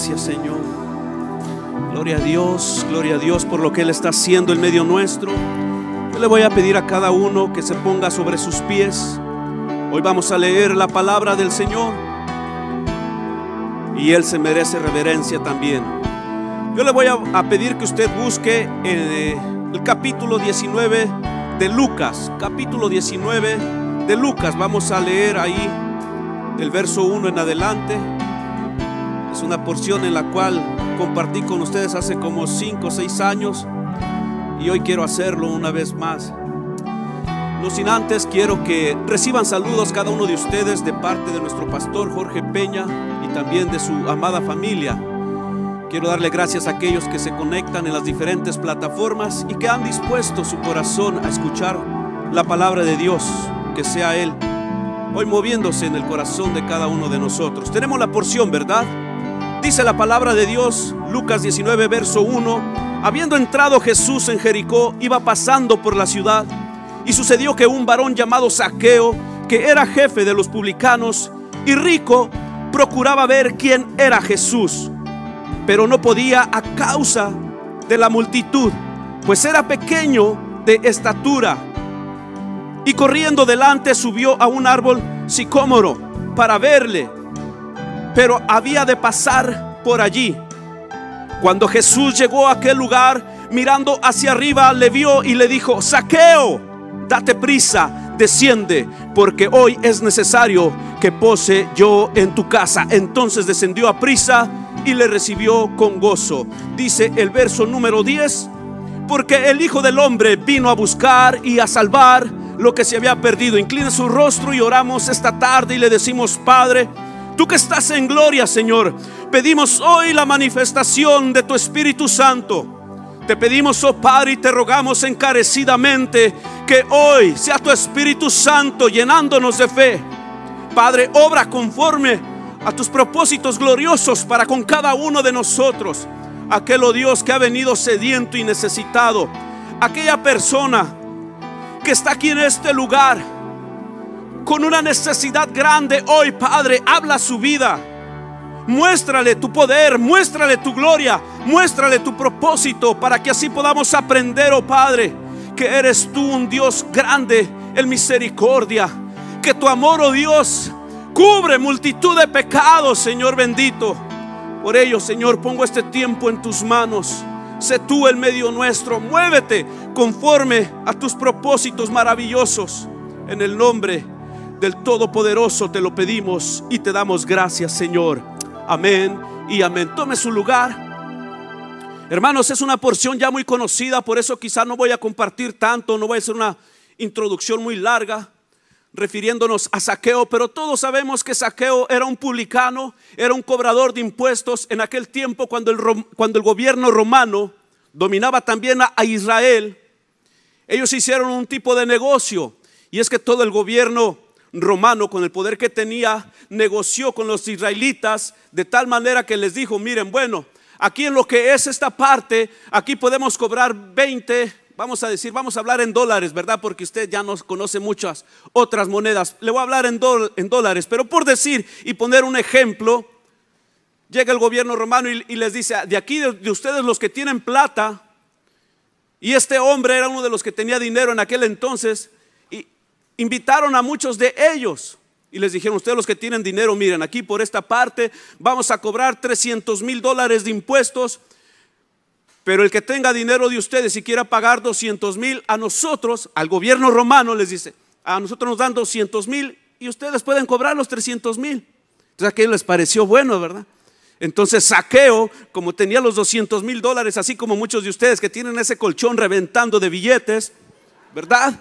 gracias, Señor. Gloria a Dios, gloria a Dios por lo que Él está haciendo en medio nuestro. Yo le voy a pedir a cada uno que se ponga sobre sus pies. Hoy vamos a leer la palabra del Señor. Y Él se merece reverencia también. Yo le voy a, pedir que usted busque el, el capítulo 19 de Lucas. Capítulo 19 de Lucas. Vamos a leer ahí el verso 1 en adelante. Una porción en la cual compartí con ustedes hace como 5 o 6 años y hoy quiero hacerlo una vez más. No sin antes quiero que reciban saludos cada uno de ustedes de parte de nuestro pastor Jorge Peña y también de su amada familia. Quiero darle gracias a aquellos que se conectan en las diferentes plataformas y que han dispuesto su corazón a escuchar la palabra de Dios, que sea Él hoy moviéndose en el corazón de cada uno de nosotros. Tenemos la porción, ¿verdad? Dice la palabra de Dios, Lucas 19, verso 1, habiendo entrado Jesús en Jericó, iba pasando por la ciudad, y sucedió que un varón llamado Saqueo, que era jefe de los publicanos y rico, procuraba ver quién era Jesús, pero no podía a causa de la multitud, pues era pequeño de estatura. Y corriendo delante subió a un árbol sicómoro para verle, pero había de pasar por allí. Cuando Jesús llegó a aquel lugar, mirando hacia arriba, le vio y le dijo, saqueo, date prisa, desciende, porque hoy es necesario que pose yo en tu casa. Entonces descendió a prisa y le recibió con gozo. Dice el verso número 10, porque el Hijo del Hombre vino a buscar y a salvar lo que se había perdido. Inclina su rostro y oramos esta tarde y le decimos, Padre, tú que estás en gloria, Señor, pedimos hoy la manifestación de tu Espíritu Santo. Te pedimos, oh Padre, y te rogamos encarecidamente que hoy sea tu Espíritu Santo llenándonos de fe. Padre, obra conforme a tus propósitos gloriosos para con cada uno de nosotros. Aquel, oh Dios, que ha venido sediento y necesitado. Aquella persona que está aquí en este lugar con una necesidad grande hoy, Padre, habla su vida. Muéstrale tu poder, muéstrale tu gloria, muéstrale tu propósito para que así podamos aprender, oh Padre, que eres tú un Dios grande en misericordia, que tu amor, oh Dios, cubre multitud de pecados, Señor bendito. Por ello, Señor, pongo este tiempo en tus manos. Sé tú el medio nuestro. Muévete conforme a tus propósitos maravillosos. En el nombre del Todopoderoso te lo pedimos y te damos gracias, Señor. Amén y amén. Tome su lugar. Hermanos, es una porción ya muy conocida, por eso quizá no voy a compartir tanto, no voy a hacer una introducción muy larga refiriéndonos a Saqueo, pero todos sabemos que Saqueo era un publicano, era un cobrador de impuestos en aquel tiempo cuando el, cuando el gobierno romano dominaba también a, a Israel. Ellos hicieron un tipo de negocio y es que todo el gobierno romano, con el poder que tenía, negoció con los israelitas de tal manera que les dijo, miren, bueno, aquí en lo que es esta parte, aquí podemos cobrar 20, vamos a decir, vamos a hablar en dólares, ¿verdad? Porque usted ya nos conoce muchas otras monedas. Le voy a hablar en, dólares, pero por decir y poner un ejemplo, llega el gobierno romano y, les dice, de aquí de, ustedes los que tienen plata, y este hombre era uno de los que tenía dinero en aquel entonces, invitaron a muchos de ellos. Y les dijeron, ustedes los que tienen dinero, miren, aquí por esta parte vamos a cobrar 300 mil dólares de impuestos pero el que tenga dinero de ustedes y quiera pagar 200 mil a nosotros, al gobierno romano les dice, a nosotros nos dan 200 mil y ustedes pueden cobrar los 300 mil. Entonces aquello les pareció bueno, ¿verdad? Entonces Saqueo, como tenía los 200 mil dólares, así como muchos de ustedes que tienen ese colchón reventando de billetes, ¿verdad?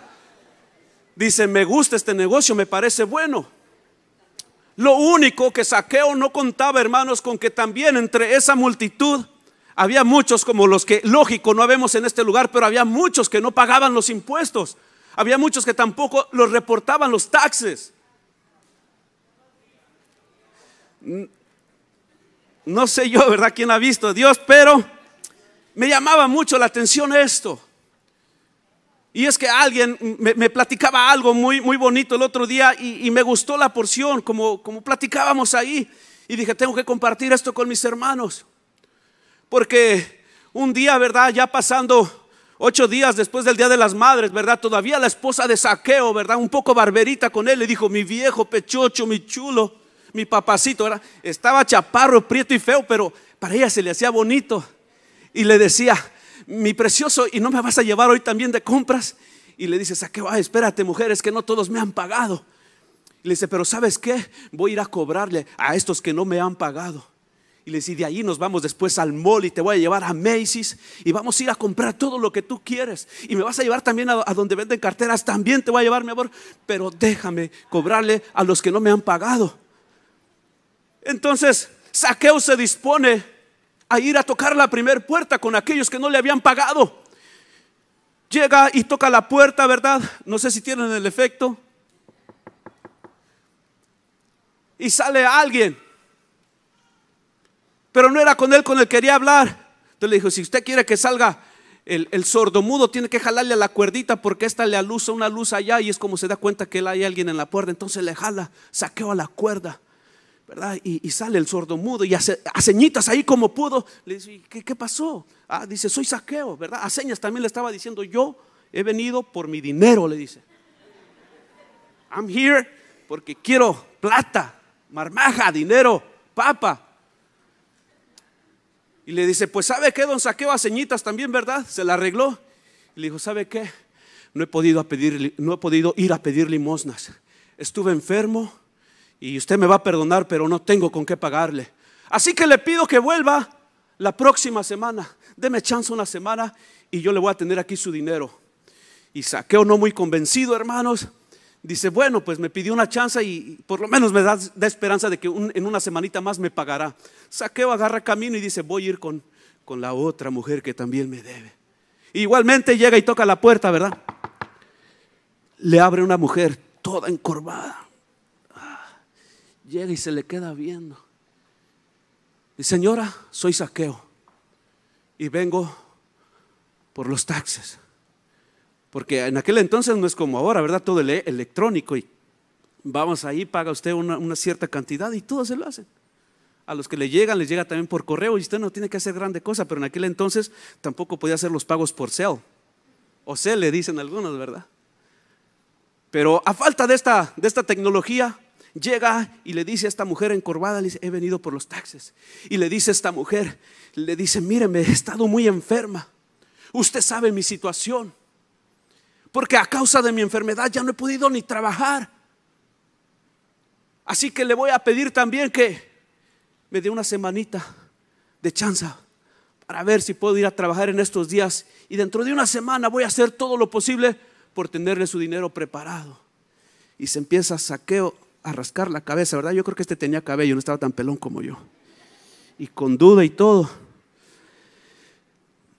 Dice, me gusta este negocio, me parece bueno. Lo único que Saqueo no contaba, hermanos, con que también entre esa multitud había muchos como los que, lógico, no vemos en este lugar, pero había muchos que no pagaban los impuestos. Había muchos que tampoco los reportaban los taxes. No sé yo, ¿verdad? ¿Quién ha visto a Dios? Pero me llamaba mucho la atención esto. Y es que alguien me, platicaba algo muy, muy bonito el otro día y, me gustó la porción, como, como platicábamos ahí. Y dije, tengo que compartir esto con mis hermanos. Porque un día, ¿verdad? Ya pasando ocho días después del Día de las Madres, ¿verdad? Todavía la esposa de Saqueo, ¿verdad? Un poco barberita con él, le dijo, mi viejo pechocho, mi chulo, mi papacito, ¿verdad? Estaba chaparro, prieto y feo, pero para ella se le hacía bonito. Y le decía, mi precioso, ¿y no me vas a llevar hoy también de compras? Y le dice, Saqueo, ay, espérate, mujer, es que no todos me han pagado. Y le dice, pero ¿sabes qué? Voy a ir a cobrarle a estos que no me han pagado. Y le dice, de allí nos vamos después al mall y te voy a llevar a Macy's y vamos a ir a comprar todo lo que tú quieres. Y me vas a llevar también a, donde venden carteras, también te voy a llevar, mi amor. Pero déjame cobrarle a los que no me han pagado. Entonces, Saqueo se dispone a ir a tocar la primera puerta con aquellos que no le habían pagado. Llega y toca la puerta, ¿verdad? No sé si tienen el efecto. Y sale alguien pero no era con él con el que quería hablar. Entonces le dijo, si usted quiere que salga el, el sordomudo, tiene que jalarle a la cuerdita porque esta le alusa una luz allá y es como se da cuenta que hay alguien en la puerta. Entonces le jala, saqueó a la cuerda. ¿Verdad? Y, sale el sordomudo y hace a señitas ahí como pudo. Le dice, ¿qué, qué pasó? Ah, dice, soy saqueo, ¿verdad? A señas también le estaba diciendo, yo he venido por mi dinero, le dice. I'm here porque quiero plata, marmaja, dinero, papa. Y le dice, pues ¿sabe qué, don Saqueo? A ceñitas también, ¿verdad? Se la arregló. Y le dijo, ¿sabe qué? No he podido, pedir, no he podido ir a pedir limosnas. Estuve enfermo y usted me va a perdonar, pero no tengo con qué pagarle. Así que le pido que vuelva la próxima semana. Deme chance una semana y yo le voy a tener aquí su dinero. Y Saqueo no muy convencido, hermanos, dice, bueno, pues me pidió una chance y por lo menos me da, esperanza de que en una semanita más me pagará. Saqueo agarra camino y dice, voy a ir con, con la otra mujer que también me debe. Igualmente llega y toca la puerta, ¿verdad? Le abre una mujer toda encorvada. Llega y se le queda viendo. Y señora, soy saqueo y vengo por los taxes. Porque en aquel entonces no es como ahora, ¿verdad? Todo el electrónico y vamos ahí, paga usted una, cierta cantidad y todo se lo hacen. A los que le llegan, les llega también por correo y usted no tiene que hacer grande cosa, pero en aquel entonces tampoco podía hacer los pagos por cel. O cel le dicen algunos, ¿verdad? Pero a falta de esta tecnología, llega y le dice a esta mujer encorvada, le dice, he venido por los taxes. Y le dice a esta mujer, le dice, míreme, he estado muy enferma. Usted sabe mi situación porque a causa de mi enfermedad ya no he podido ni trabajar. Así que le voy a pedir también que me dé una semanita de chanza para ver si puedo ir a trabajar en estos días. Y dentro de una semana voy a hacer todo lo posible por tenerle su dinero preparado. Y se empieza saqueo, a rascar la cabeza, ¿verdad? Yo creo que este tenía cabello, no estaba tan pelón como yo. Y con duda y todo.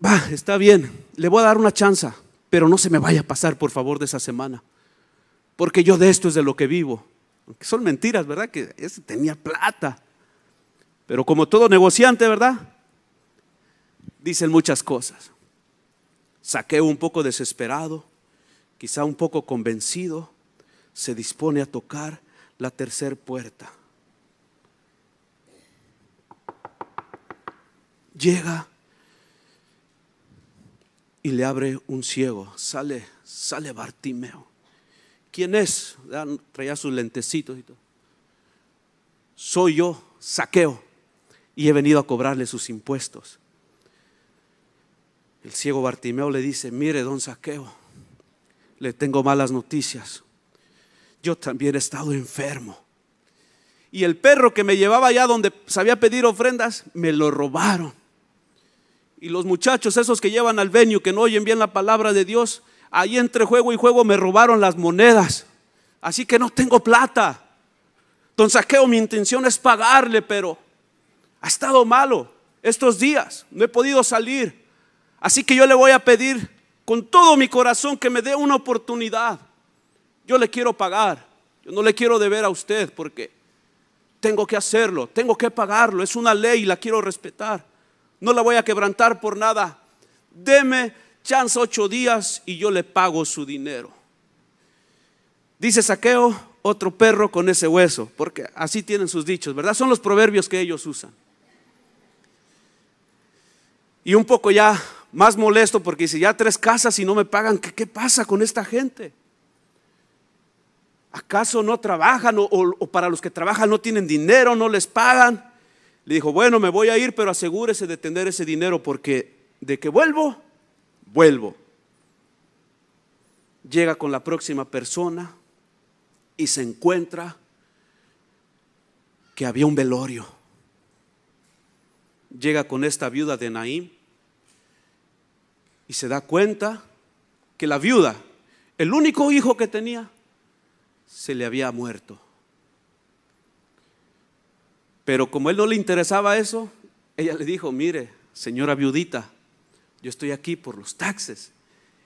Va, está bien, le voy a dar una chanza pero no se me vaya a pasar, por favor, de esa semana. Porque yo de esto es de lo que vivo. Son mentiras, ¿verdad? Que ese tenía plata. Pero como todo negociante, ¿verdad? Dicen muchas cosas. Saqueo un poco desesperado, quizá un poco convencido, se dispone a tocar la tercera puerta. Llega y le abre un ciego. Sale, sale Bartimeo. ¿Quién es? Traía sus lentecitos y todo. Soy yo, saqueo, y he venido a cobrarle sus impuestos. El ciego Bartimeo le dice, mire, don Saqueo, le tengo malas noticias. Yo también he estado enfermo. Y el perro que me llevaba allá donde sabía pedir ofrendas, me lo robaron. Y los muchachos, esos que llevan al venio, que no oyen bien la palabra de Dios, ahí entre juego y juego me robaron las monedas. Así que no tengo plata. Don Saqueo, mi intención es pagarle, pero ha estado malo estos días. No he podido salir. Así que yo le voy a pedir con todo mi corazón que me dé una oportunidad. Yo le quiero pagar. Yo no le quiero deber a usted porque tengo que hacerlo, tengo que pagarlo. Es una ley y la quiero respetar. No la voy a quebrantar por nada. Deme chance ocho días y yo le pago su dinero. Dice Saqueo, otro perro con ese hueso, porque así tienen sus dichos, ¿verdad? Son los proverbios que ellos usan. Y un poco ya más molesto porque dice, ya tres casas y no me pagan, ¿qué, qué pasa con esta gente? ¿Acaso no trabajan o, para los que trabajan no tienen dinero, no les pagan? Le dijo, bueno, me voy a ir, pero asegúrese de tener ese dinero porque de que vuelvo, vuelvo. Llega con la próxima persona y se encuentra que había un velorio. Llega con esta viuda de Naim y se da cuenta que la viuda, el único hijo que tenía, se le había muerto. Pero como él no le interesaba eso, ella le dijo, mire, señora viudita, yo estoy aquí por los taxes.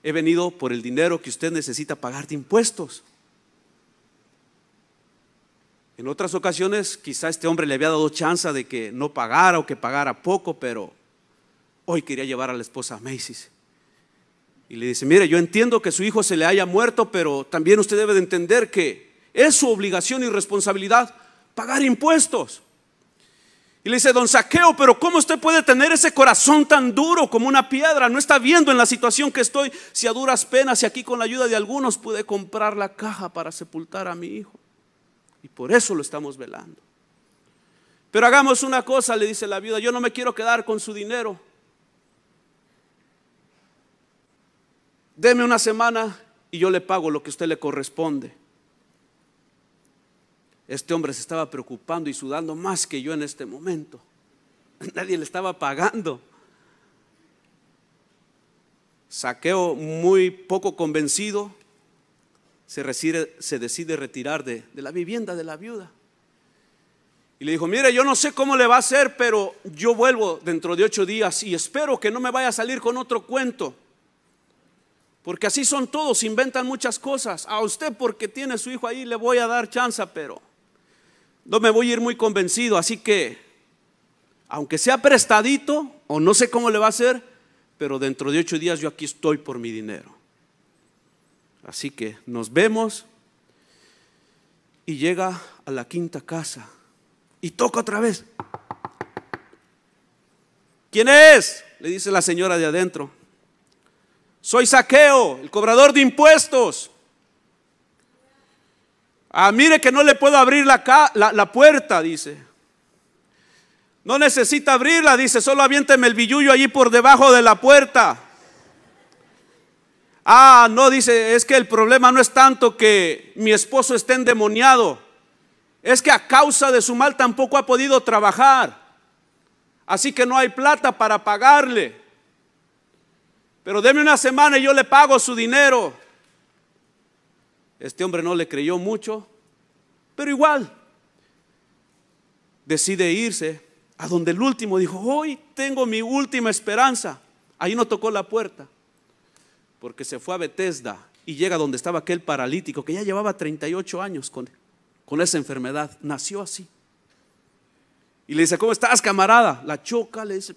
He venido por el dinero que usted necesita pagar de impuestos. En otras ocasiones quizá este hombre le había dado chance de que no pagara o que pagara poco, pero hoy quería llevar a la esposa a Macy's. Y le dice, mire, yo entiendo que su hijo se le haya muerto, pero también usted debe de entender que es su obligación y responsabilidad pagar impuestos. Y le dice, don Saqueo, pero ¿cómo usted puede tener ese corazón tan duro como una piedra? No está viendo en la situación que estoy, si a duras penas y aquí con la ayuda de algunos pude comprar la caja para sepultar a mi hijo. Y por eso lo estamos velando. Pero hagamos una cosa, le dice la viuda, yo no me quiero quedar con su dinero. Deme una semana y yo le pago lo que a usted le corresponde. Este hombre se estaba preocupando y sudando más que yo en este momento. Nadie le estaba pagando. Saqueo muy poco convencido se, decide retirar de, de la vivienda de la viuda. Y le dijo, mire, yo no sé cómo le va a hacer, pero yo vuelvo dentro de ocho días y espero que no me vaya a salir con otro cuento. Porque así son todos, inventan muchas cosas. A usted porque tiene su hijo ahí le voy a dar chance, pero no me voy a ir muy convencido, así que, aunque sea prestadito, o no sé cómo le va a hacer, pero dentro de ocho días yo aquí estoy por mi dinero. Así que nos vemos y llega a la quinta casa y toca otra vez. ¿Quién es? Le dice la señora de adentro. Soy saqueo, el cobrador de impuestos. Ah, mire que no le puedo abrir la, la, puerta, dice. No necesita abrirla, dice, solo aviénteme el billullo allí por debajo de la puerta. Ah, no, dice, es que el problema no es tanto que mi esposo esté endemoniado, es que a causa de su mal tampoco ha podido trabajar. Así que no hay plata para pagarle. Pero deme una semana y yo le pago su dinero. Este hombre no le creyó mucho, pero igual decide irse a donde el último dijo, hoy tengo mi última esperanza. Ahí no tocó la puerta, porque se fue a Bethesda y llega donde estaba aquel paralítico que ya llevaba 38 años con, con esa enfermedad. Nació así. Y le dice, ¿cómo estás, camarada? La choca, le dice,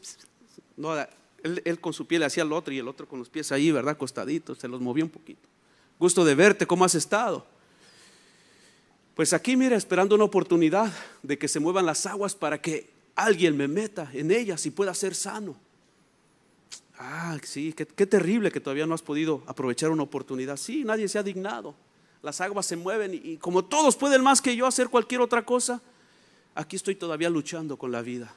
no, él, él, con su pie le hacía al otro y el otro con los pies ahí, ¿verdad? Acostaditos, se los movió un poquito gusto de verte, ¿cómo has estado? Pues aquí, mira, esperando una oportunidad de que se muevan las aguas para que alguien me meta en ellas y pueda ser sano. Ah, sí, qué, terrible que todavía no has podido aprovechar una oportunidad. Sí, nadie se ha dignado. Las aguas se mueven y como todos pueden más que yo hacer cualquier otra cosa, aquí estoy todavía luchando con la vida.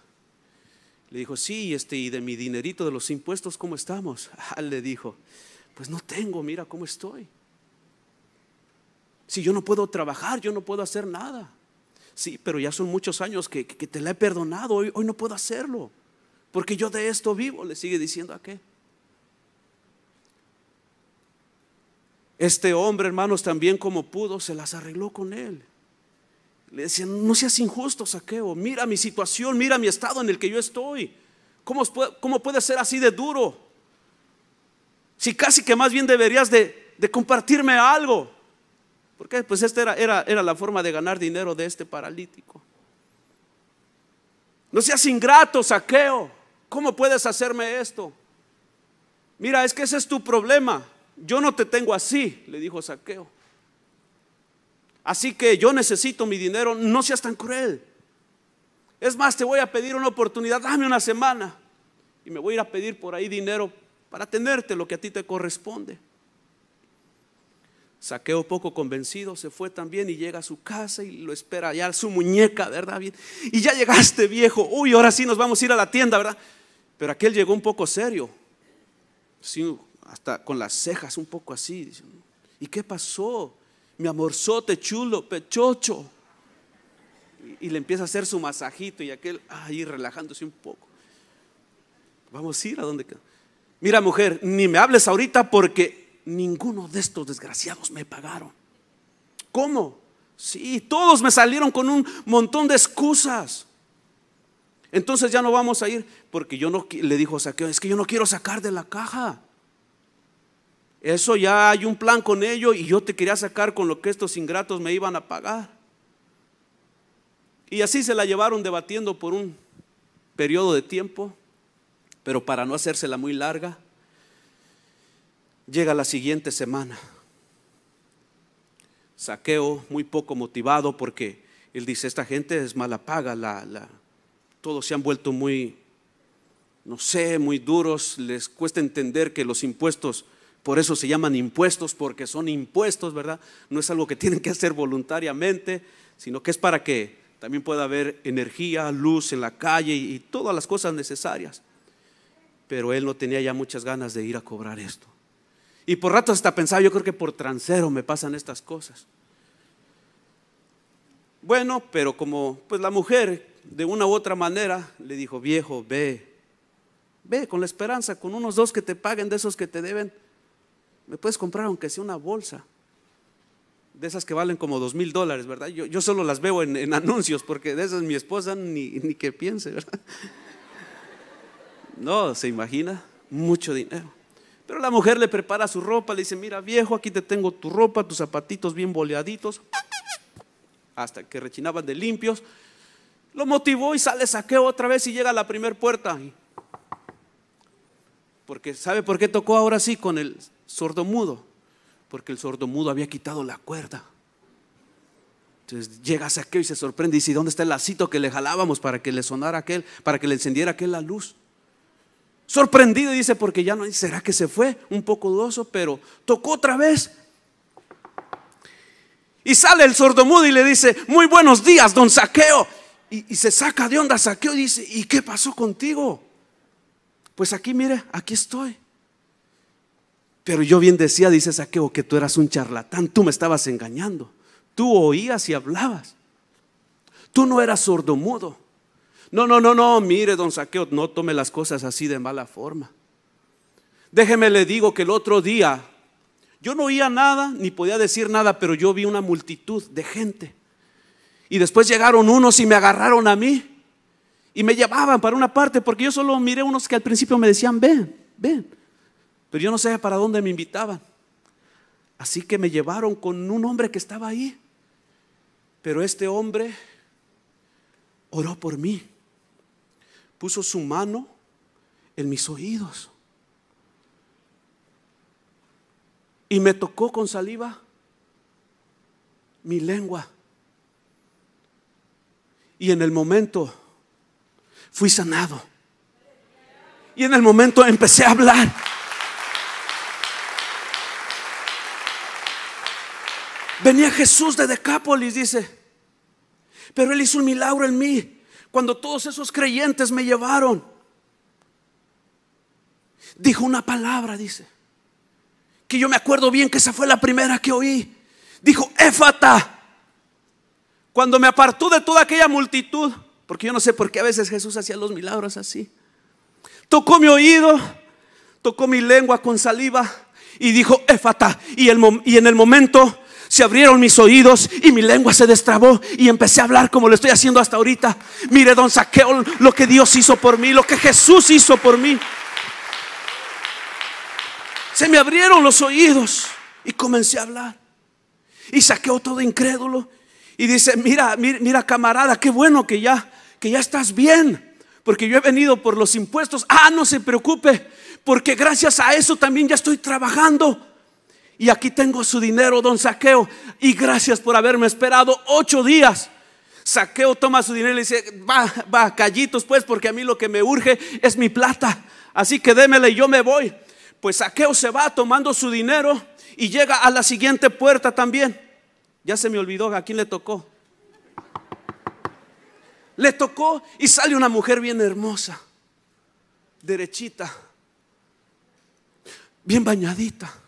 Le dijo, sí, este, y de mi dinerito de los impuestos, ¿cómo estamos? Le dijo, pues no tengo, mira cómo estoy. Si yo no puedo trabajar, yo no puedo hacer nada. Sí, pero ya son muchos años que, te la he perdonado, hoy, hoy no puedo hacerlo. Porque yo de esto vivo, le sigue diciendo a qué. Este hombre, hermanos, también como pudo, se las arregló con él. Le decía, no seas injusto, saqueo. Mira mi situación, mira mi estado en el que yo estoy. ¿Cómo, cómo puede ser así de duro? Si casi que más bien deberías de, de compartirme algo. Porque pues esta era, era, era la forma de ganar dinero de este paralítico. No seas ingrato, saqueo. ¿Cómo puedes hacerme esto? Mira, es que ese es tu problema. Yo no te tengo así, le dijo Saqueo. Así que yo necesito mi dinero, no seas tan cruel. Es más, te voy a pedir una oportunidad, dame una semana. Y me voy a ir a pedir por ahí dinero para tenerte lo que a ti te corresponde. Saqueo poco convencido, se fue también y llega a su casa y lo espera ya su muñeca, ¿verdad? Bien. Y ya llegaste viejo, uy, ahora sí nos vamos a ir a la tienda, ¿verdad? Pero aquel llegó un poco serio, sí, hasta con las cejas un poco así. ¿Y qué pasó? Mi amorzote chulo, pechocho. Y, le empieza a hacer su masajito y aquel ahí relajándose un poco. Vamos a ir a donde. Mira, mujer, ni me hables ahorita porque ninguno de estos desgraciados me pagaron. ¿Cómo? Sí, todos me salieron con un montón de excusas. Entonces ya no vamos a ir porque yo no le dijo Saqueo, es que yo no quiero sacar de la caja. Eso ya hay un plan con ello y yo te quería sacar con lo que estos ingratos me iban a pagar. Y así se la llevaron debatiendo por un periodo de tiempo, pero para no hacérsela muy larga, Llega la siguiente semana. Saqueo, muy poco motivado porque él dice, esta gente es mala paga, la, la, todos se han vuelto muy, no sé, muy duros, les cuesta entender que los impuestos, por eso se llaman impuestos, porque son impuestos, ¿verdad? No es algo que tienen que hacer voluntariamente, sino que es para que también pueda haber energía, luz en la calle y, todas las cosas necesarias. Pero él no tenía ya muchas ganas de ir a cobrar esto. Y por rato hasta pensaba, yo creo que por transero me pasan estas cosas. Bueno, pero como pues la mujer de una u otra manera le dijo, viejo, ve, ve con la esperanza, con unos dos que te paguen de esos que te deben, me puedes comprar aunque sea una bolsa. De esas que valen como dos mil dólares, ¿verdad? Yo, yo, solo las veo en, en, anuncios porque de esas mi esposa ni, ni que piense, ¿verdad? No, se imagina, mucho dinero. Pero la mujer le prepara su ropa, le dice, mira viejo, aquí te tengo tu ropa, tus zapatitos bien boleaditos, hasta que rechinaban de limpios. Lo motivó y sale saqueo otra vez y llega a la primera puerta. Porque ¿sabe por qué tocó ahora sí con el sordomudo? Porque el sordomudo había quitado la cuerda. Entonces llega saqueo y se sorprende y dice, ¿dónde está el lacito que le jalábamos para que le sonara aquel, para que le encendiera aquel la luz? Sorprendido dice, porque ya no, ¿será que se fue? Un poco dudoso, pero tocó otra vez. Y sale el sordomudo y le dice, muy buenos días, don Saqueo. Y, y, se saca de onda Saqueo y dice, ¿y qué pasó contigo? Pues aquí, mire, aquí estoy. Pero yo bien decía, dice Saqueo, que tú eras un charlatán, tú me estabas engañando. Tú oías y hablabas. Tú no eras sordomudo. No, no, no, no, mire, don Saqueo, no tome las cosas así de mala forma. Déjeme le digo que el otro día yo no oía nada ni podía decir nada, pero yo vi una multitud de gente. Y después llegaron unos y me agarraron a mí y me llevaban para una parte, porque yo solo miré unos que al principio me decían, ven, ven. Pero yo no sabía para dónde me invitaban. Así que me llevaron con un hombre que estaba ahí. Pero este hombre oró por mí puso su mano en mis oídos y me tocó con saliva mi lengua. Y en el momento fui sanado. Y en el momento empecé a hablar. Venía Jesús de Decápolis, dice, pero él hizo un milagro en mí cuando todos esos creyentes me llevaron, dijo una palabra, dice, que yo me acuerdo bien que esa fue la primera que oí. Dijo, éfata. Cuando me apartó de toda aquella multitud, porque yo no sé por qué a veces Jesús hacía los milagros así. Tocó mi oído, tocó mi lengua con saliva y dijo, éfata. Y, y en el momento se abrieron mis oídos y mi lengua se destrabó y empecé a hablar como lo estoy haciendo hasta ahorita. Mire, don Saqueo, lo que Dios hizo por mí, lo que Jesús hizo por mí. Se me abrieron los oídos y comencé a hablar. Y saqueo todo incrédulo y dice, mira, mira, mira camarada, qué bueno que ya, que ya estás bien, porque yo he venido por los impuestos. Ah, no se preocupe, porque gracias a eso también ya estoy trabajando. Y aquí tengo su dinero, don Saqueo. Y gracias por haberme esperado ocho días. Saqueo toma su dinero y le dice, va, va, callitos pues, porque a mí lo que me urge es mi plata. Así que démele y yo me voy. Pues Saqueo se va tomando su dinero y llega a la siguiente puerta también. Ya se me olvidó a quién le tocó. Le tocó y sale una mujer bien hermosa, derechita, bien bañadita,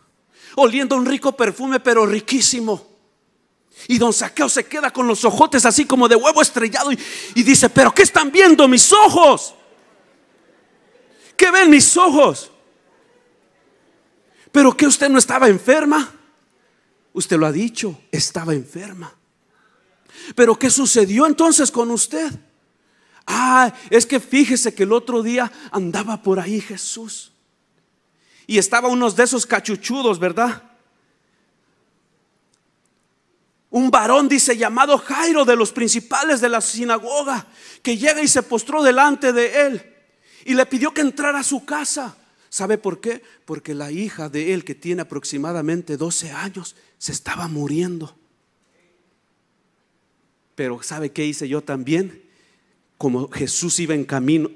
oliendo un rico perfume, pero riquísimo. Y don Saqueo se queda con los ojotes así como de huevo estrellado y, dice, pero ¿qué están viendo mis ojos? ¿Qué ven mis ojos? ¿Pero que usted no estaba enferma? Usted lo ha dicho, estaba enferma. ¿Pero qué sucedió entonces con usted? Ah, es que fíjese que el otro día andaba por ahí Jesús. Y estaba unos de esos cachuchudos, ¿verdad? Un varón dice llamado Jairo de los principales de la sinagoga, que llega y se postró delante de él y le pidió que entrara a su casa. ¿Sabe por qué? Porque la hija de él, que tiene aproximadamente 12 años, se estaba muriendo. Pero ¿sabe qué hice yo también? Como Jesús iba en camino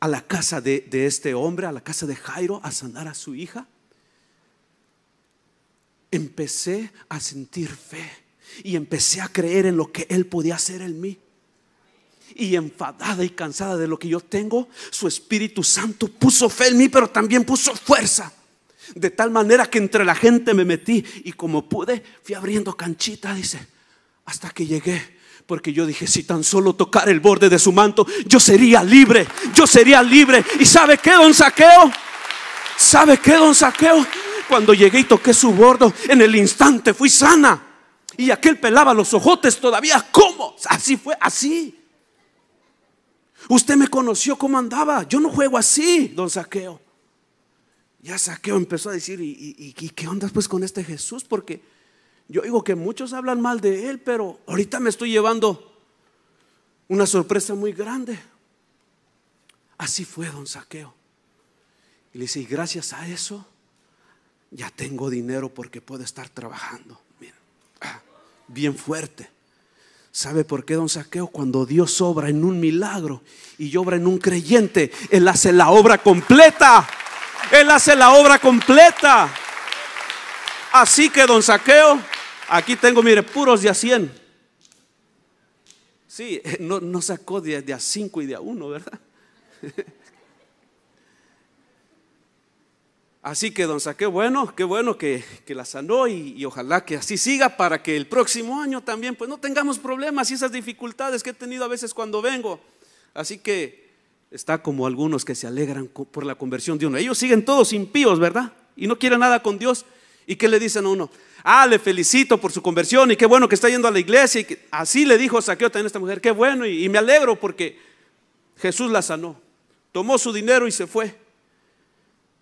a la casa de, este hombre, a la casa de Jairo, a sanar a su hija, empecé a sentir fe y empecé a creer en lo que Él podía hacer en mí. Y enfadada y cansada de lo que yo tengo, su Espíritu Santo puso fe en mí, pero también puso fuerza. De tal manera que entre la gente me metí y como pude, fui abriendo canchita, dice, hasta que llegué. Porque yo dije, si tan solo tocar el borde de su manto, yo sería libre, yo sería libre. ¿Y sabe qué, don Saqueo? ¿Sabe qué, don Saqueo? Cuando llegué y toqué su bordo, en el instante fui sana. Y aquel pelaba los ojotes todavía. ¿Cómo? Así fue, así. Usted me conoció cómo andaba. Yo no juego así, don Saqueo. Ya Saqueo empezó a decir, ¿y, qué onda pues con este Jesús? Porque yo digo que muchos hablan mal de él, pero ahorita me estoy llevando una sorpresa muy grande. Así fue, don Saqueo. Y le dice, y gracias a eso, ya tengo dinero porque puedo estar trabajando. Mira. Ah bien fuerte. ¿Sabe por qué, don Saqueo? Cuando Dios obra en un milagro y obra en un creyente, Él hace la obra completa. Él hace la obra completa. Así que, don Saqueo, aquí tengo, mire, puros de a 100. Sí, no, no sacó de, a 5 y de a 1, ¿verdad? Así que don Saqueo, bueno, qué bueno que, la sanó y, ojalá que así siga para que el próximo año también pues no tengamos problemas y esas dificultades que he tenido a veces cuando vengo. Así que está como algunos que se alegran por la conversión de uno. Ellos siguen todos impíos, ¿verdad? Y no quieren nada con Dios. ¿Y qué le dicen a uno? Ah, le felicito por su conversión y qué bueno que está yendo a la iglesia. Y así le dijo Saqueo también a esta mujer, qué bueno y me alegro porque Jesús la sanó. Tomó su dinero y se fue.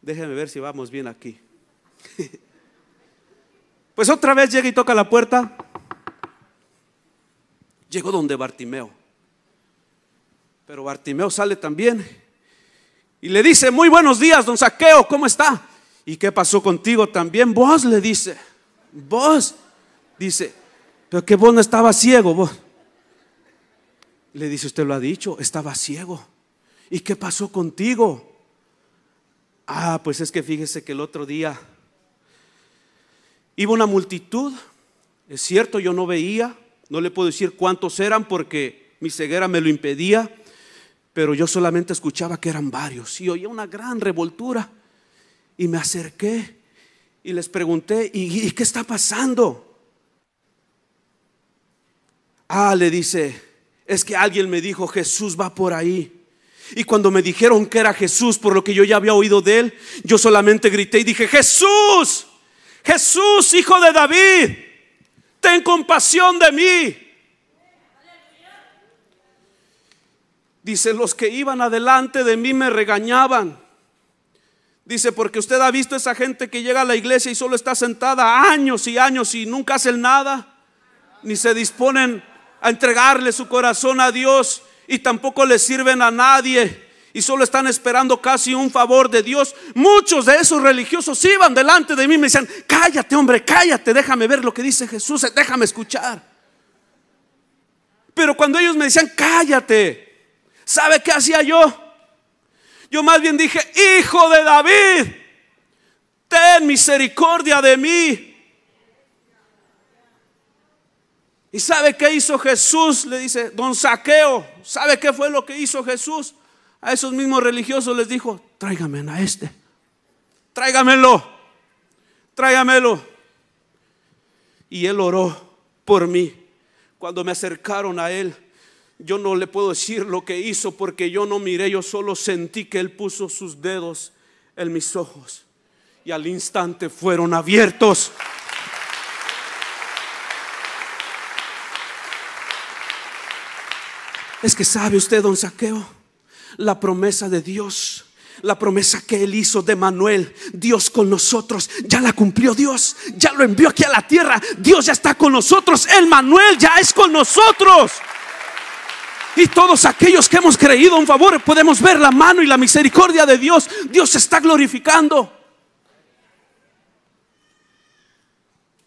Déjeme ver si vamos bien aquí. Pues otra vez llega y toca la puerta. Llegó donde Bartimeo. Pero Bartimeo sale también y le dice, muy buenos días, don Saqueo, ¿cómo está? ¿Y qué pasó contigo también? Vos le dice, vos, dice, pero que vos no estabas ciego, vos. Le dice, usted lo ha dicho, estaba ciego. ¿Y qué pasó contigo? Ah, pues es que fíjese que el otro día iba una multitud, es cierto, yo no veía, no le puedo decir cuántos eran porque mi ceguera me lo impedía, pero yo solamente escuchaba que eran varios y oía una gran revoltura y me acerqué y les pregunté, ¿y, qué está pasando? Ah, le dice, es que alguien me dijo, Jesús va por ahí. Y cuando me dijeron que era Jesús, por lo que yo ya había oído de él, yo solamente grité y dije, Jesús, Jesús, hijo de David, ten compasión de mí. Dice, los que iban adelante de mí me regañaban. Dice, porque usted ha visto esa gente que llega a la iglesia y solo está sentada años y años y nunca hacen nada, ni se disponen a entregarle su corazón a Dios y tampoco le sirven a nadie. y solo están esperando casi un favor de Dios. Muchos de esos religiosos iban delante de mí y me decían, cállate hombre, cállate, déjame ver lo que dice Jesús, déjame escuchar. Pero cuando ellos me decían, cállate, ¿sabe qué hacía yo? Yo más bien dije, hijo de David, ten misericordia de mí. ¿Y sabe qué hizo Jesús? Le dice, don Saqueo, ¿sabe qué fue lo que hizo Jesús? A esos mismos religiosos les dijo, tráigame a este, tráigamelo, tráigamelo. Y él oró por mí. Cuando me acercaron a él, yo no le puedo decir lo que hizo porque yo no miré, yo solo sentí que él puso sus dedos en mis ojos y al instante fueron abiertos. Es que sabe usted, don Saqueo, la promesa de Dios, la promesa que él hizo de Manuel, Dios con nosotros, ya la cumplió Dios, ya lo envió aquí a la tierra, Dios ya está con nosotros, el Manuel ya es con nosotros. Y todos aquellos que hemos creído un favor, podemos ver la mano y la misericordia de Dios. Dios está glorificando.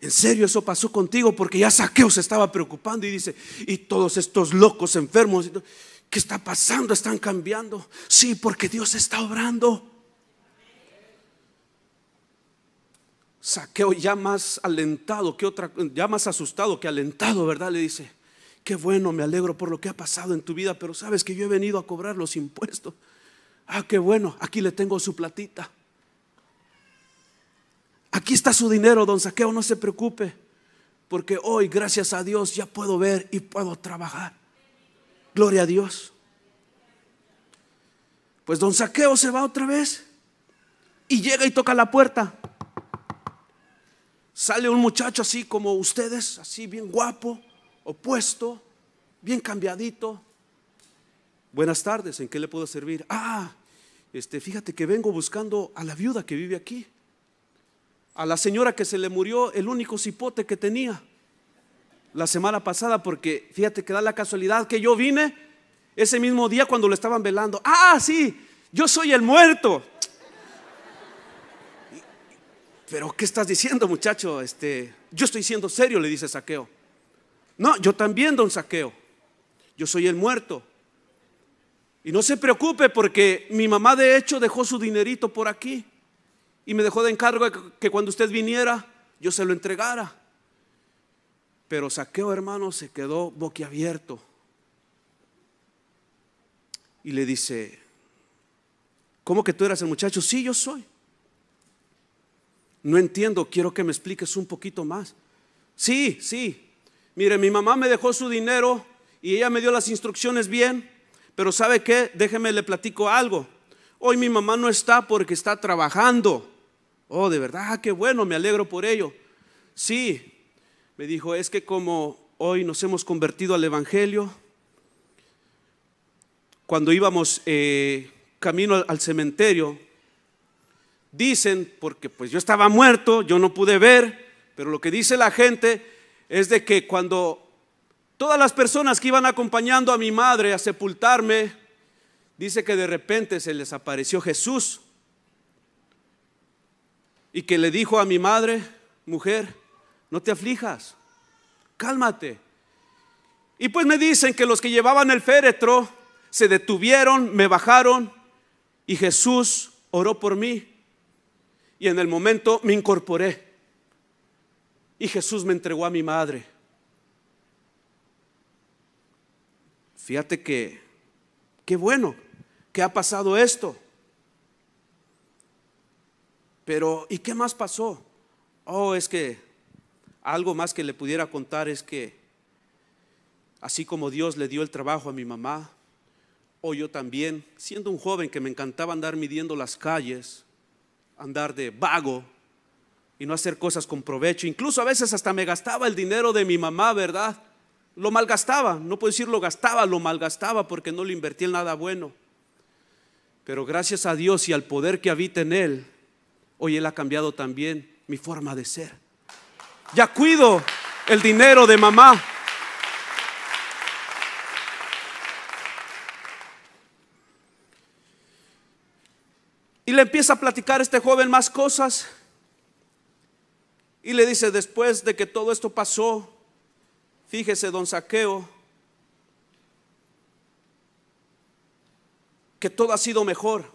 En serio, eso pasó contigo porque ya Saqueo se estaba preocupando y dice, y todos estos locos enfermos, ¿qué está pasando? Están cambiando. Sí, porque Dios está obrando. Saqueo ya más alentado que otra, ya más asustado que alentado, ¿verdad? Le dice, qué bueno, me alegro por lo que ha pasado en tu vida, pero sabes que yo he venido a cobrar los impuestos. Ah, qué bueno, aquí le tengo su platita. Aquí está su dinero, don Saqueo, no se preocupe, porque hoy, gracias a Dios, ya puedo ver y puedo trabajar. Gloria a Dios. Pues don Saqueo se va otra vez y llega y toca la puerta. Sale un muchacho así como ustedes, así bien guapo, opuesto, bien cambiadito. Buenas tardes, ¿en qué le puedo servir? Ah, este, fíjate que vengo buscando a la viuda que vive aquí a la señora que se le murió el único cipote que tenía la semana pasada, porque fíjate que da la casualidad que yo vine ese mismo día cuando lo estaban velando. Ah, sí, yo soy el muerto. Pero ¿qué estás diciendo, muchacho? Este, yo estoy siendo serio, le dice Saqueo. No, yo también, don Saqueo. Yo soy el muerto. Y no se preocupe porque mi mamá de hecho dejó su dinerito por aquí y me dejó de encargo que cuando usted viniera yo se lo entregara. Pero Saqueo, hermano, se quedó boquiabierto. Y le dice, ¿cómo que tú eras el muchacho? Sí, yo soy. No entiendo, quiero que me expliques un poquito más. Sí, sí. Mire, mi mamá me dejó su dinero y ella me dio las instrucciones bien, pero ¿sabe qué? Déjeme le platico algo. Hoy mi mamá no está porque está trabajando. Oh, de verdad, ah, qué bueno, me alegro por ello. Sí, me dijo, es que como hoy nos hemos convertido al Evangelio, cuando íbamos eh, camino al cementerio, dicen, porque pues yo estaba muerto, yo no pude ver, pero lo que dice la gente es de que cuando todas las personas que iban acompañando a mi madre a sepultarme, dice que de repente se les apareció Jesús y que le dijo a mi madre, mujer, no te aflijas, cálmate. Y pues me dicen que los que llevaban el féretro se detuvieron, me bajaron y Jesús oró por mí. Y en el momento me incorporé. Y Jesús me entregó a mi madre. Fíjate que, qué bueno que ha pasado esto. Pero, ¿y qué más pasó? Oh, es que algo más que le pudiera contar es que así como Dios le dio el trabajo a mi mamá, o yo también, siendo un joven que me encantaba andar midiendo las calles, andar de vago y no hacer cosas con provecho, incluso a veces hasta me gastaba el dinero de mi mamá, ¿verdad? Lo malgastaba, no puedo decir lo gastaba, lo malgastaba porque no lo invertí en nada bueno. Pero gracias a Dios y al poder que habita en Él, hoy Él ha cambiado también mi forma de ser. Ya cuido el dinero de mamá. Y le empieza a platicar este joven más cosas. Y le dice, después de que todo esto pasó, fíjese, don Saqueo, que todo ha sido mejor.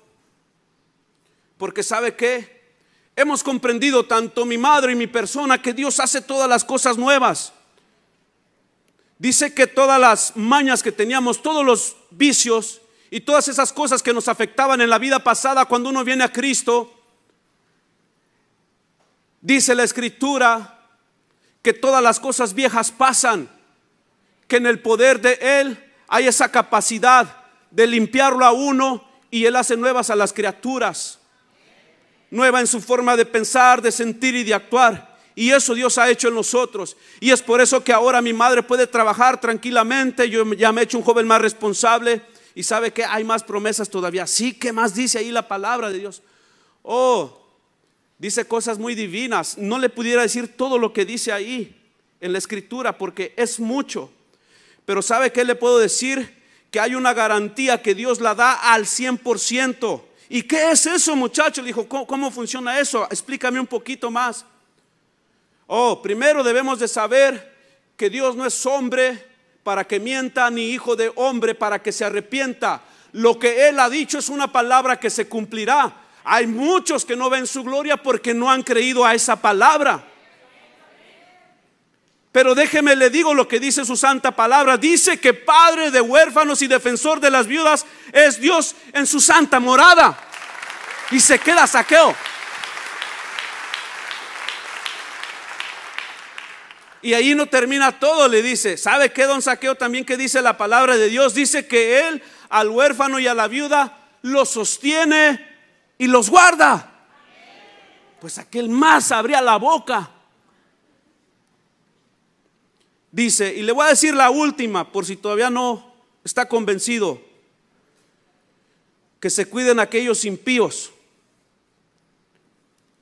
Porque sabe que hemos comprendido tanto mi madre y mi persona que Dios hace todas las cosas nuevas. Dice que todas las mañas que teníamos, todos los vicios y todas esas cosas que nos afectaban en la vida pasada cuando uno viene a Cristo, dice la escritura que todas las cosas viejas pasan, que en el poder de Él hay esa capacidad de limpiarlo a uno y Él hace nuevas a las criaturas. Nueva en su forma de pensar, de sentir y de actuar. Y eso Dios ha hecho en nosotros. Y es por eso que ahora mi madre puede trabajar tranquilamente. Yo ya me he hecho un joven más responsable. Y sabe que hay más promesas todavía. Sí, ¿qué más dice ahí la palabra de Dios? Oh, dice cosas muy divinas. No le pudiera decir todo lo que dice ahí en la escritura porque es mucho. Pero ¿sabe qué le puedo decir? que hay una garantía que Dios la da al 100%. ¿Y qué es eso, muchacho? Le dijo, ¿cómo, funciona eso? Explícame un poquito más. Oh, primero debemos de saber que Dios no es hombre para que mienta, ni hijo de hombre para que se arrepienta. Lo que Él ha dicho es una palabra que se cumplirá. Hay muchos que no ven su gloria porque no han creído a esa palabra. Pero déjeme le digo lo que dice su santa palabra. Dice que padre de huérfanos y defensor de las viudas es Dios en su santa morada. Y se queda saqueo. Y ahí no termina todo, le dice. ¿Sabe qué, don Saqueo? También que dice la palabra de Dios. Dice que él al huérfano y a la viuda los sostiene y los guarda. Pues aquel más abría la boca dice, y le voy a decir la última, por si todavía no está convencido, que se cuiden aquellos impíos,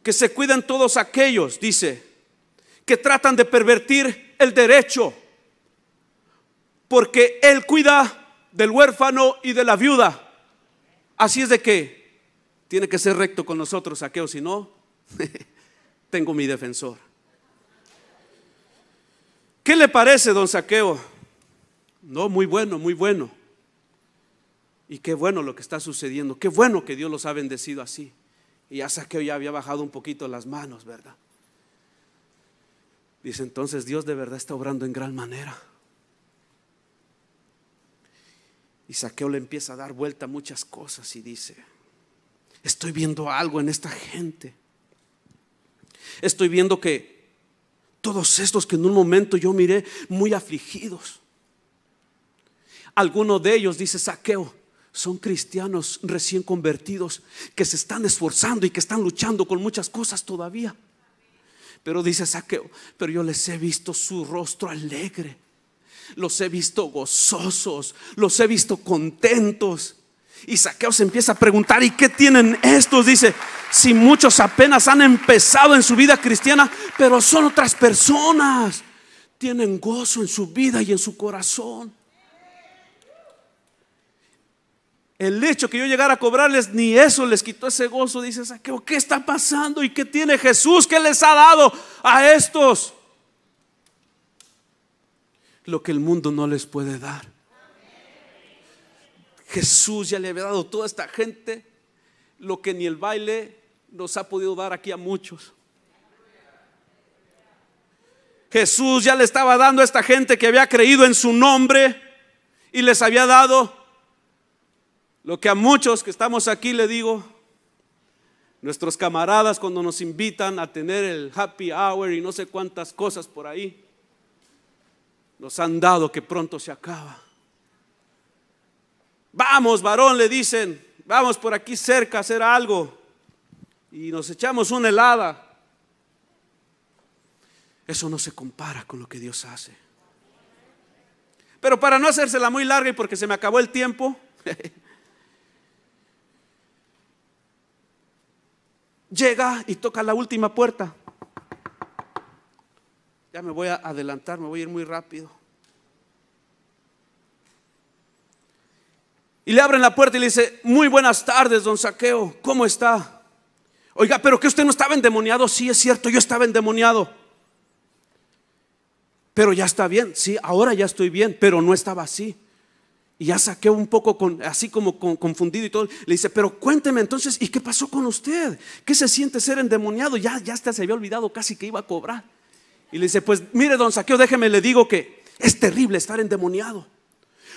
que se cuiden todos aquellos, dice, que tratan de pervertir el derecho, porque Él cuida del huérfano y de la viuda. Así es de que tiene que ser recto con nosotros, saqueo, si no, tengo mi defensor. ¿Qué le parece, don Saqueo? No, muy bueno, muy bueno. Y qué bueno lo que está sucediendo. Qué bueno que Dios los ha bendecido así. Y ya Saqueo ya había bajado un poquito las manos, ¿verdad? Dice entonces Dios de verdad está obrando en gran manera. Y Saqueo le empieza a dar vuelta a muchas cosas y dice, estoy viendo algo en esta gente. Estoy viendo que todos estos que en un momento yo miré muy afligidos. Algunos de ellos, dice Saqueo, son cristianos recién convertidos que se están esforzando y que están luchando con muchas cosas todavía. Pero dice Saqueo, pero yo les he visto su rostro alegre, los he visto gozosos, los he visto contentos. Y Saqueo se empieza a preguntar, ¿y qué tienen estos? Dice, si muchos apenas han empezado en su vida cristiana, pero son otras personas, tienen gozo en su vida y en su corazón. El hecho que yo llegara a cobrarles, ni eso les quitó ese gozo. Dice Saqueo, ¿qué está pasando? ¿Y qué tiene Jesús? ¿Qué les ha dado a estos? Lo que el mundo no les puede dar. Jesús ya le había dado toda esta gente lo que ni el baile nos ha podido dar aquí a muchos. Jesús ya le estaba dando a esta gente que había creído en su nombre y les había dado lo que a muchos que estamos aquí le digo, nuestros camaradas cuando nos invitan a tener el happy hour y no sé cuántas cosas por ahí, nos han dado que pronto se acaba. Vamos, varón, le dicen, vamos por aquí cerca a hacer algo. Y nos echamos una helada. Eso no se compara con lo que Dios hace. Pero para no hacérsela muy larga y porque se me acabó el tiempo, llega y toca la última puerta. Ya me voy a adelantar, me voy a ir muy rápido. Y le abren la puerta y le dice, muy buenas tardes, don Saqueo, ¿cómo está? Oiga, pero que usted no estaba endemoniado. Sí, es cierto, yo estaba endemoniado. Pero ya está bien, sí, ahora ya estoy bien, pero no estaba así. Y ya saqué un poco con, así como confundido y todo. Le dice, pero cuénteme entonces, ¿y qué pasó con usted? ¿Qué se siente ser endemoniado? Ya, ya hasta se había olvidado casi que iba a cobrar. Y le dice, pues mire, don Saqueo, déjeme, le digo que es terrible estar endemoniado.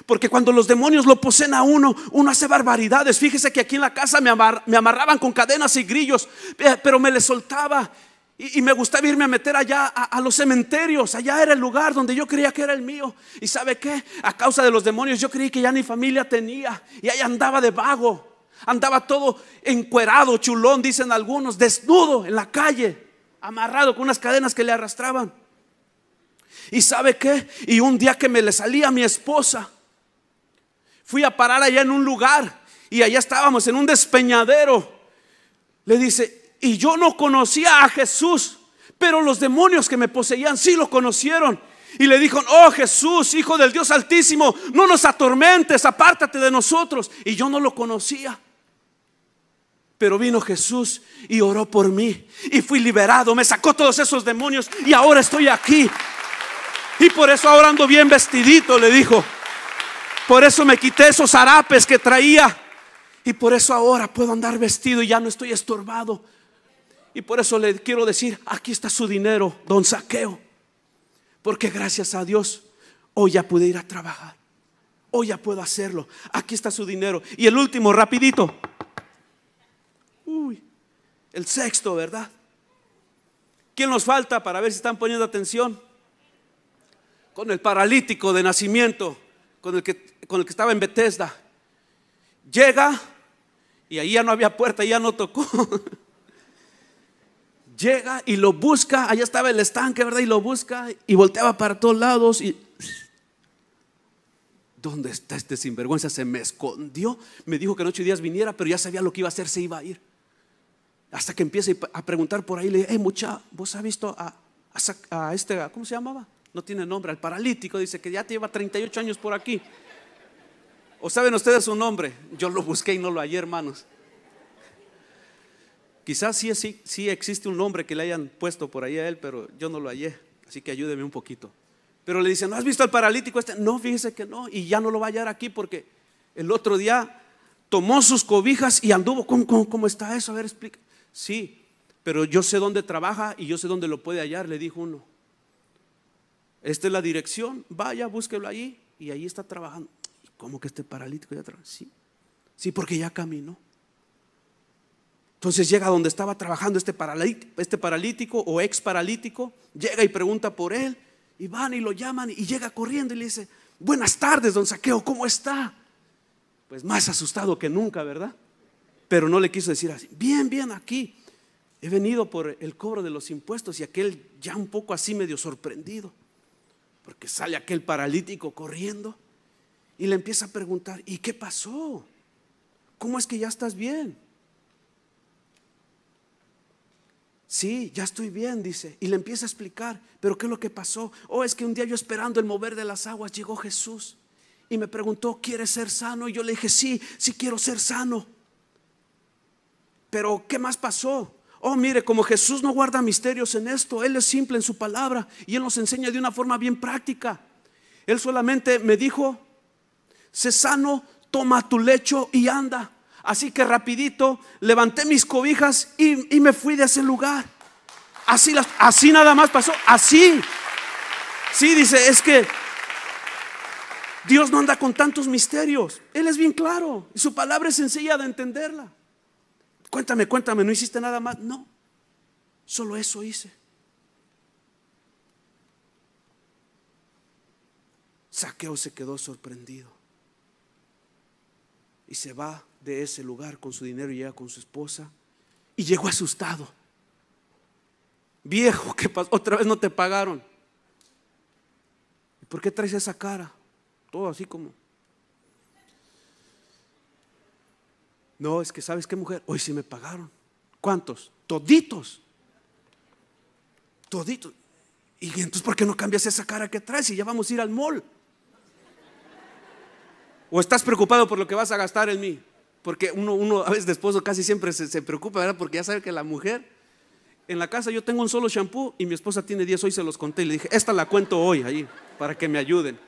Porque cuando los demonios lo poseen a uno, uno hace barbaridades. Fíjese que aquí en la casa me, amarraban con cadenas y grillos, eh, pero me le soltaba. Y, me gustaba irme a meter allá a, los cementerios. Allá era el lugar donde yo creía que era el mío. Y sabe qué? A causa de los demonios yo creí que ya ni familia tenía. Y ahí andaba de vago. Andaba todo encuerado, chulón, dicen algunos, desnudo en la calle, amarrado con unas cadenas que le arrastraban. Y sabe qué? Y un día que me le salía mi esposa, fui a parar allá en un lugar y allá estábamos en un despeñadero. Le dice, y yo no conocía a Jesús, pero los demonios que me poseían sí lo conocieron. Y le dijo, oh Jesús, Hijo del Dios Altísimo, no nos atormentes, apártate de nosotros. Y yo no lo conocía. Pero vino Jesús y oró por mí. Y fui liberado, me sacó todos esos demonios y ahora estoy aquí. Y por eso ahora ando bien vestidito, le dijo. Por eso me quité esos harapes que traía. Y por eso ahora puedo andar vestido y ya no estoy estorbado. Y por eso le quiero decir, aquí está su dinero, don Saqueo. Porque gracias a Dios, hoy ya pude ir a trabajar. Hoy ya puedo hacerlo. Aquí está su dinero. Y el último, rapidito. Uy, el sexto, ¿verdad? ¿Quién nos falta para ver si están poniendo atención? Con el paralítico de nacimiento con el que, con el que estaba en Bethesda. Llega y ahí ya no había puerta, ya no tocó. Llega y lo busca, allá estaba el estanque, ¿verdad? Y lo busca y volteaba para todos lados y ¿dónde está este sinvergüenza? Se me escondió. Me dijo que en ocho días viniera, pero ya sabía lo que iba a hacer, se iba a ir. Hasta que empieza a preguntar por ahí, le dije, hey, mucha, ¿vos has visto a, a, a este, ¿cómo se llamaba? No tiene nombre, al paralítico, dice que ya lleva 38 años por aquí. ¿O saben ustedes su nombre? Yo lo busqué y no lo hallé, hermanos. Quizás sí, sí, sí existe un nombre que le hayan puesto por ahí a él, pero yo no lo hallé. Así que ayúdeme un poquito. Pero le dice, ¿no has visto al paralítico este? No, fíjese que no. Y ya no lo va a hallar aquí porque el otro día tomó sus cobijas y anduvo. ¿Cómo, cómo está eso? A ver, explica. Sí, pero yo sé dónde trabaja y yo sé dónde lo puede hallar, le dijo uno. Esta es la dirección, vaya, búsquelo allí y ahí está trabajando. ¿Cómo que este paralítico ya trabaja? Sí, sí, porque ya caminó. Entonces llega donde estaba trabajando este paralítico, este paralítico o ex paralítico, llega y pregunta por él, y van y lo llaman y llega corriendo y le dice, buenas tardes, don Saqueo, ¿cómo está? Pues más asustado que nunca, ¿verdad? Pero no le quiso decir así, bien, bien, aquí. He venido por el cobro de los impuestos y aquel ya un poco así medio sorprendido. Porque sale aquel paralítico corriendo y le empieza a preguntar, ¿y qué pasó? ¿Cómo es que ya estás bien? Sí, ya estoy bien, dice. Y le empieza a explicar, pero ¿qué es lo que pasó? Oh, es que un día yo esperando el mover de las aguas llegó Jesús y me preguntó, ¿quieres ser sano? Y yo le dije, sí, sí quiero ser sano. Pero ¿qué más pasó? Oh, mire, como Jesús no guarda misterios en esto, Él es simple en su palabra y Él nos enseña de una forma bien práctica. Él solamente me dijo, sé sano, toma tu lecho y anda. Así que rapidito levanté mis cobijas y, me fui de ese lugar. Así, así nada más pasó, así. Sí, dice, es que Dios no anda con tantos misterios. Él es bien claro y su palabra es sencilla de entenderla. Cuéntame, cuéntame, ¿no hiciste nada más? No, solo eso hice. Saqueo se quedó sorprendido y se va de ese lugar con su dinero y llega con su esposa y llegó asustado. Viejo, ¿qué pasó? Otra vez no te pagaron. ¿Y por qué traes esa cara? Todo así como No, es que sabes qué mujer, hoy sí me pagaron. ¿Cuántos? Toditos. Toditos. Y entonces, ¿por qué no cambias esa cara que traes y ya vamos a ir al mall? ¿O estás preocupado por lo que vas a gastar en mí? Porque uno, uno a veces de esposo casi siempre se, preocupa, ¿verdad? Porque ya sabe que la mujer, en la casa yo tengo un solo shampoo y mi esposa tiene 10, hoy se los conté y le dije, esta la cuento hoy, ahí, para que me ayuden.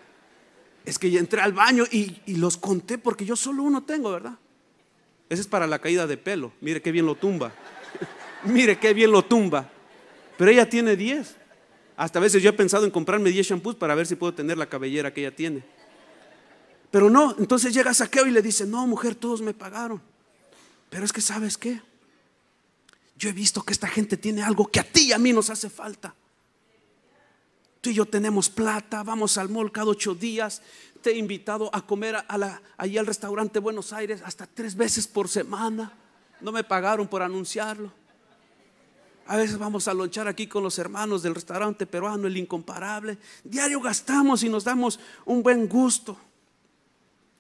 Es que ya entré al baño y, y los conté porque yo solo uno tengo, ¿verdad? Ese es para la caída de pelo. Mire qué bien lo tumba. Mire qué bien lo tumba. Pero ella tiene 10. Hasta a veces yo he pensado en comprarme 10 shampoos para ver si puedo tener la cabellera que ella tiene. Pero no, entonces llega Saqueo y le dice, no, mujer, todos me pagaron. Pero es que sabes qué? Yo he visto que esta gente tiene algo que a ti y a mí nos hace falta. Tú y yo tenemos plata, vamos al mall cada ocho días. Te he invitado a comer a allí al restaurante Buenos Aires hasta tres veces por semana. No me pagaron por anunciarlo. A veces vamos a lonchar aquí con los hermanos del restaurante peruano, el incomparable. Diario gastamos y nos damos un buen gusto.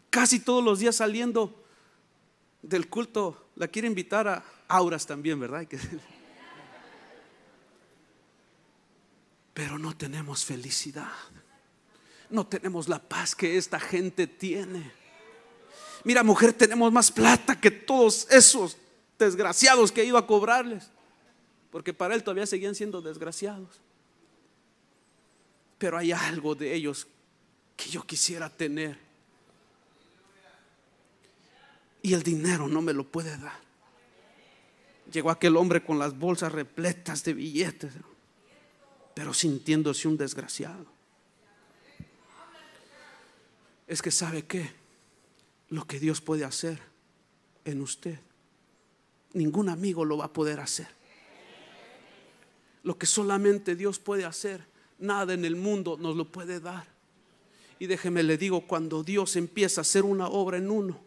Casi todos los días saliendo del culto, la quiere invitar a auras también, ¿verdad? Pero no tenemos felicidad. No tenemos la paz que esta gente tiene. Mira, mujer, tenemos más plata que todos esos desgraciados que ido a cobrarles. Porque para él todavía seguían siendo desgraciados. Pero hay algo de ellos que yo quisiera tener. Y el dinero no me lo puede dar. Llegó aquel hombre con las bolsas repletas de billetes, pero sintiéndose un desgraciado. Es que sabe que lo que Dios puede hacer en usted, ningún amigo lo va a poder hacer. Lo que solamente Dios puede hacer, nada en el mundo nos lo puede dar. Y déjeme le digo, cuando Dios empieza a hacer una obra en uno,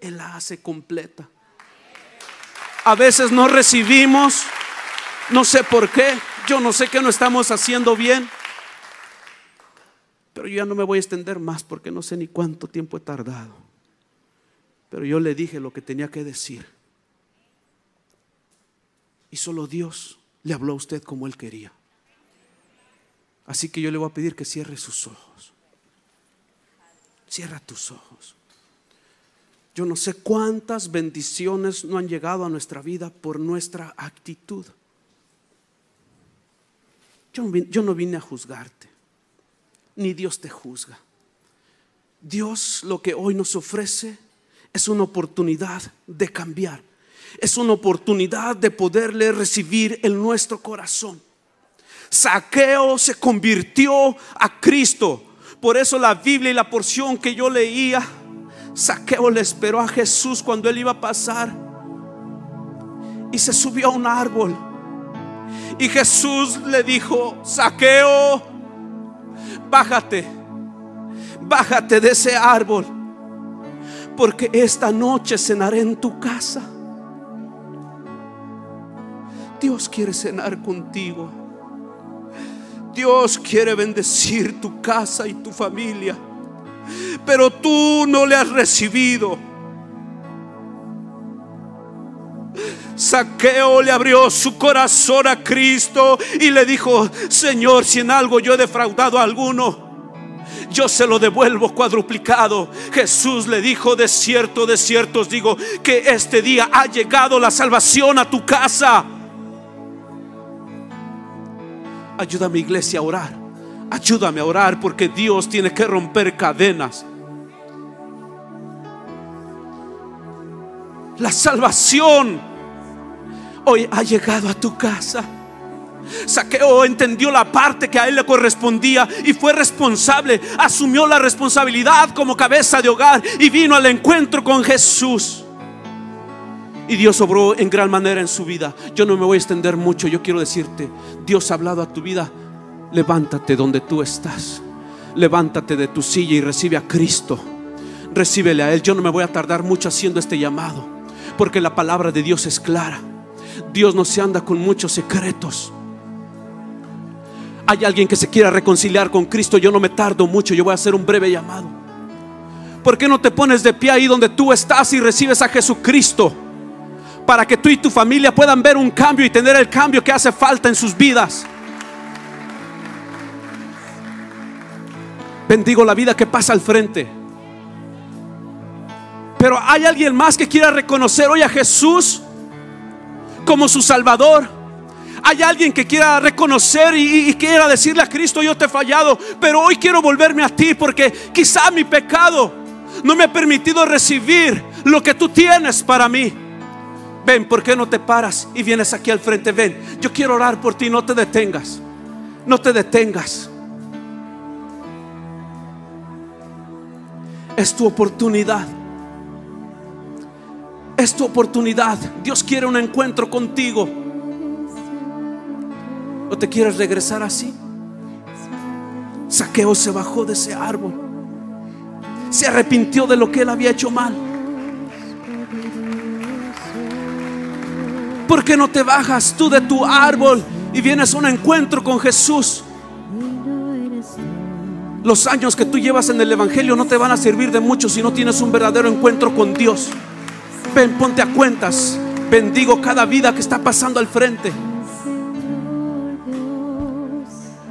Él la hace completa. A veces no recibimos, no sé por qué, yo no sé qué no estamos haciendo bien. Pero yo ya no me voy a extender más porque no sé ni cuánto tiempo he tardado. Pero yo le dije lo que tenía que decir. Y solo Dios le habló a usted como Él quería. Así que yo le voy a pedir que cierre sus ojos. Cierra tus ojos. Yo no sé cuántas bendiciones no han llegado a nuestra vida por nuestra actitud. Yo, no vine a juzgarte, ni Dios te juzga. Dios lo que hoy nos ofrece es una oportunidad de cambiar. Es una oportunidad de poderle recibir en nuestro corazón. Saqueo se convirtió a Cristo. Por eso la Biblia y la porción que yo leía Saqueo le esperó a Jesús cuando él iba a pasar y se subió a un árbol. Y Jesús le dijo, Saqueo, bájate, bájate de ese árbol, porque esta noche cenaré en tu casa. Dios quiere cenar contigo. Dios quiere bendecir tu casa y tu familia pero tú no le has recibido. Saqueo le abrió su corazón a Cristo y le dijo, Señor, si en algo yo he defraudado a alguno, yo se lo devuelvo cuadruplicado. Jesús le dijo, de cierto, de cierto os digo, que este día ha llegado la salvación a tu casa. Ayuda a mi iglesia a orar. Ayúdame a orar porque Dios tiene que romper cadenas. La salvación hoy ha llegado a tu casa. Saqueo entendió la parte que a él le correspondía y fue responsable, asumió la responsabilidad como cabeza de hogar y vino al encuentro con Jesús. Y Dios obró en gran manera en su vida. Yo no me voy a extender mucho, yo quiero decirte, Dios ha hablado a tu vida levántate donde tú estás. Levántate de tu silla y recibe a Cristo. Recíbele a Él. Yo no me voy a tardar mucho haciendo este llamado, porque la palabra de Dios es clara. Dios no se anda con muchos secretos. Hay alguien que se quiera reconciliar con Cristo. Yo no me tardo mucho. Yo voy a hacer un breve llamado. ¿Por qué no te pones de pie ahí donde tú estás y recibes a Jesucristo? Para que tú y tu familia puedan ver un cambio y tener el cambio que hace falta en sus vidas. Bendigo la vida que pasa al frente. Pero hay alguien más que quiera reconocer hoy a Jesús como su Salvador. Hay alguien que quiera reconocer y, quiera decirle a Cristo, yo te he fallado, pero hoy quiero volverme a ti porque quizá mi pecado no me ha permitido recibir lo que tú tienes para mí. Ven, ¿por qué no te paras y vienes aquí al frente? Ven, yo quiero orar por ti, no te detengas. No te detengas. Es tu oportunidad. Es tu oportunidad. Dios quiere un encuentro contigo. ¿O te quieres regresar así? Saqueo se bajó de ese árbol. Se arrepintió de lo que él había hecho mal. ¿Por qué no te bajas tú de tu árbol y vienes a un encuentro con Jesús? Los años que tú llevas en el Evangelio no te van a servir de mucho si no tienes un verdadero encuentro con Dios. Ponte a cuentas. Bendigo cada vida que está pasando al frente.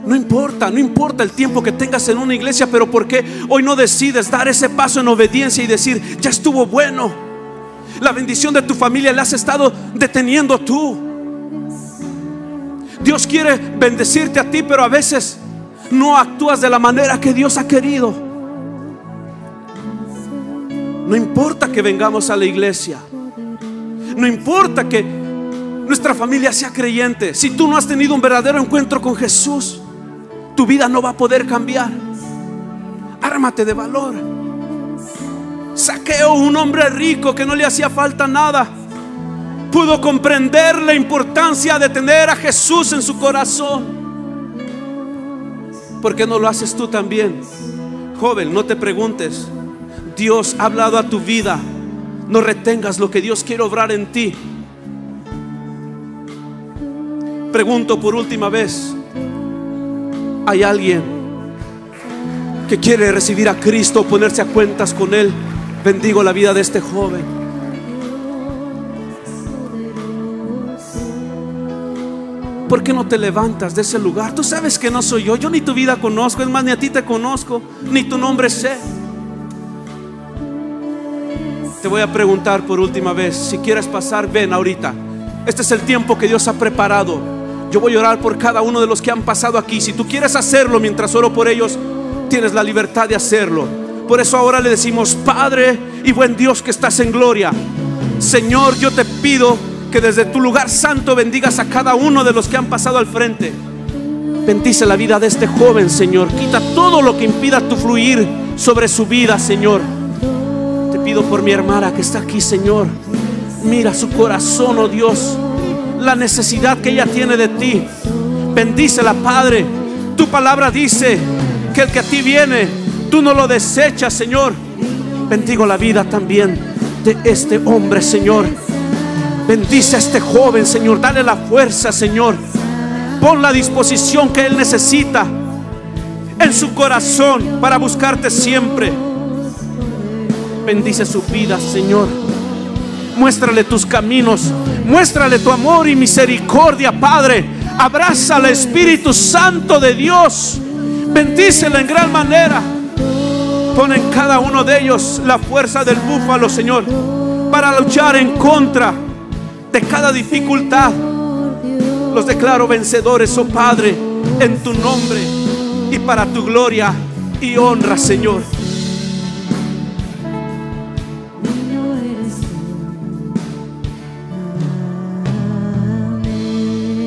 No importa, no importa el tiempo que tengas en una iglesia, pero ¿por qué hoy no decides dar ese paso en obediencia y decir, ya estuvo bueno? La bendición de tu familia la has estado deteniendo tú. Dios quiere bendecirte a ti, pero a veces no actúas de la manera que Dios ha querido. No importa que vengamos a la iglesia. No importa que nuestra familia sea creyente. Si tú no has tenido un verdadero encuentro con Jesús, tu vida no va a poder cambiar. Ármate de valor. Saqueo, un hombre rico que no le hacía falta nada, pudo comprender la importancia de tener a Jesús en su corazón. ¿Por qué no lo haces tú también? Joven, no te preguntes. Dios ha hablado a tu vida. No retengas lo que Dios quiere obrar en ti. Pregunto por última vez. ¿Hay alguien que quiere recibir a Cristo, ponerse a cuentas con Él? Bendigo la vida de este joven. ¿Por qué no te levantas de ese lugar? Tú sabes que no soy yo. Yo ni tu vida conozco. Es más, ni a ti te conozco. Ni tu nombre sé. Te voy a preguntar por última vez. Si quieres pasar, ven ahorita. Este es el tiempo que Dios ha preparado. Yo voy a orar por cada uno de los que han pasado aquí. Si tú quieres hacerlo mientras oro por ellos, tienes la libertad de hacerlo. Por eso ahora le decimos, Padre y buen Dios que estás en gloria. Señor, yo te pido que desde tu lugar santo bendigas a cada uno de los que han pasado al frente. Bendice la vida de este joven, Señor. Quita todo lo que impida tu fluir sobre su vida, Señor. Pido por mi hermana que está aquí, Señor. Mira su corazón, oh Dios. La necesidad que ella tiene de ti. Bendícela, Padre. Tu palabra dice que el que a ti viene, tú no lo desechas, Señor. Bendigo la vida también de este hombre, Señor. Bendice a este joven, Señor. Dale la fuerza, Señor. Pon la disposición que Él necesita en su corazón para buscarte siempre. Bendice su vida, Señor. Muéstrale tus caminos. Muéstrale tu amor y misericordia, Padre. Abraza al Espíritu Santo de Dios. Bendícela en gran manera. Pon en cada uno de ellos la fuerza del búfalo, Señor, para luchar en contra de cada dificultad. Los declaro vencedores, oh Padre, en tu nombre y para tu gloria y honra, Señor.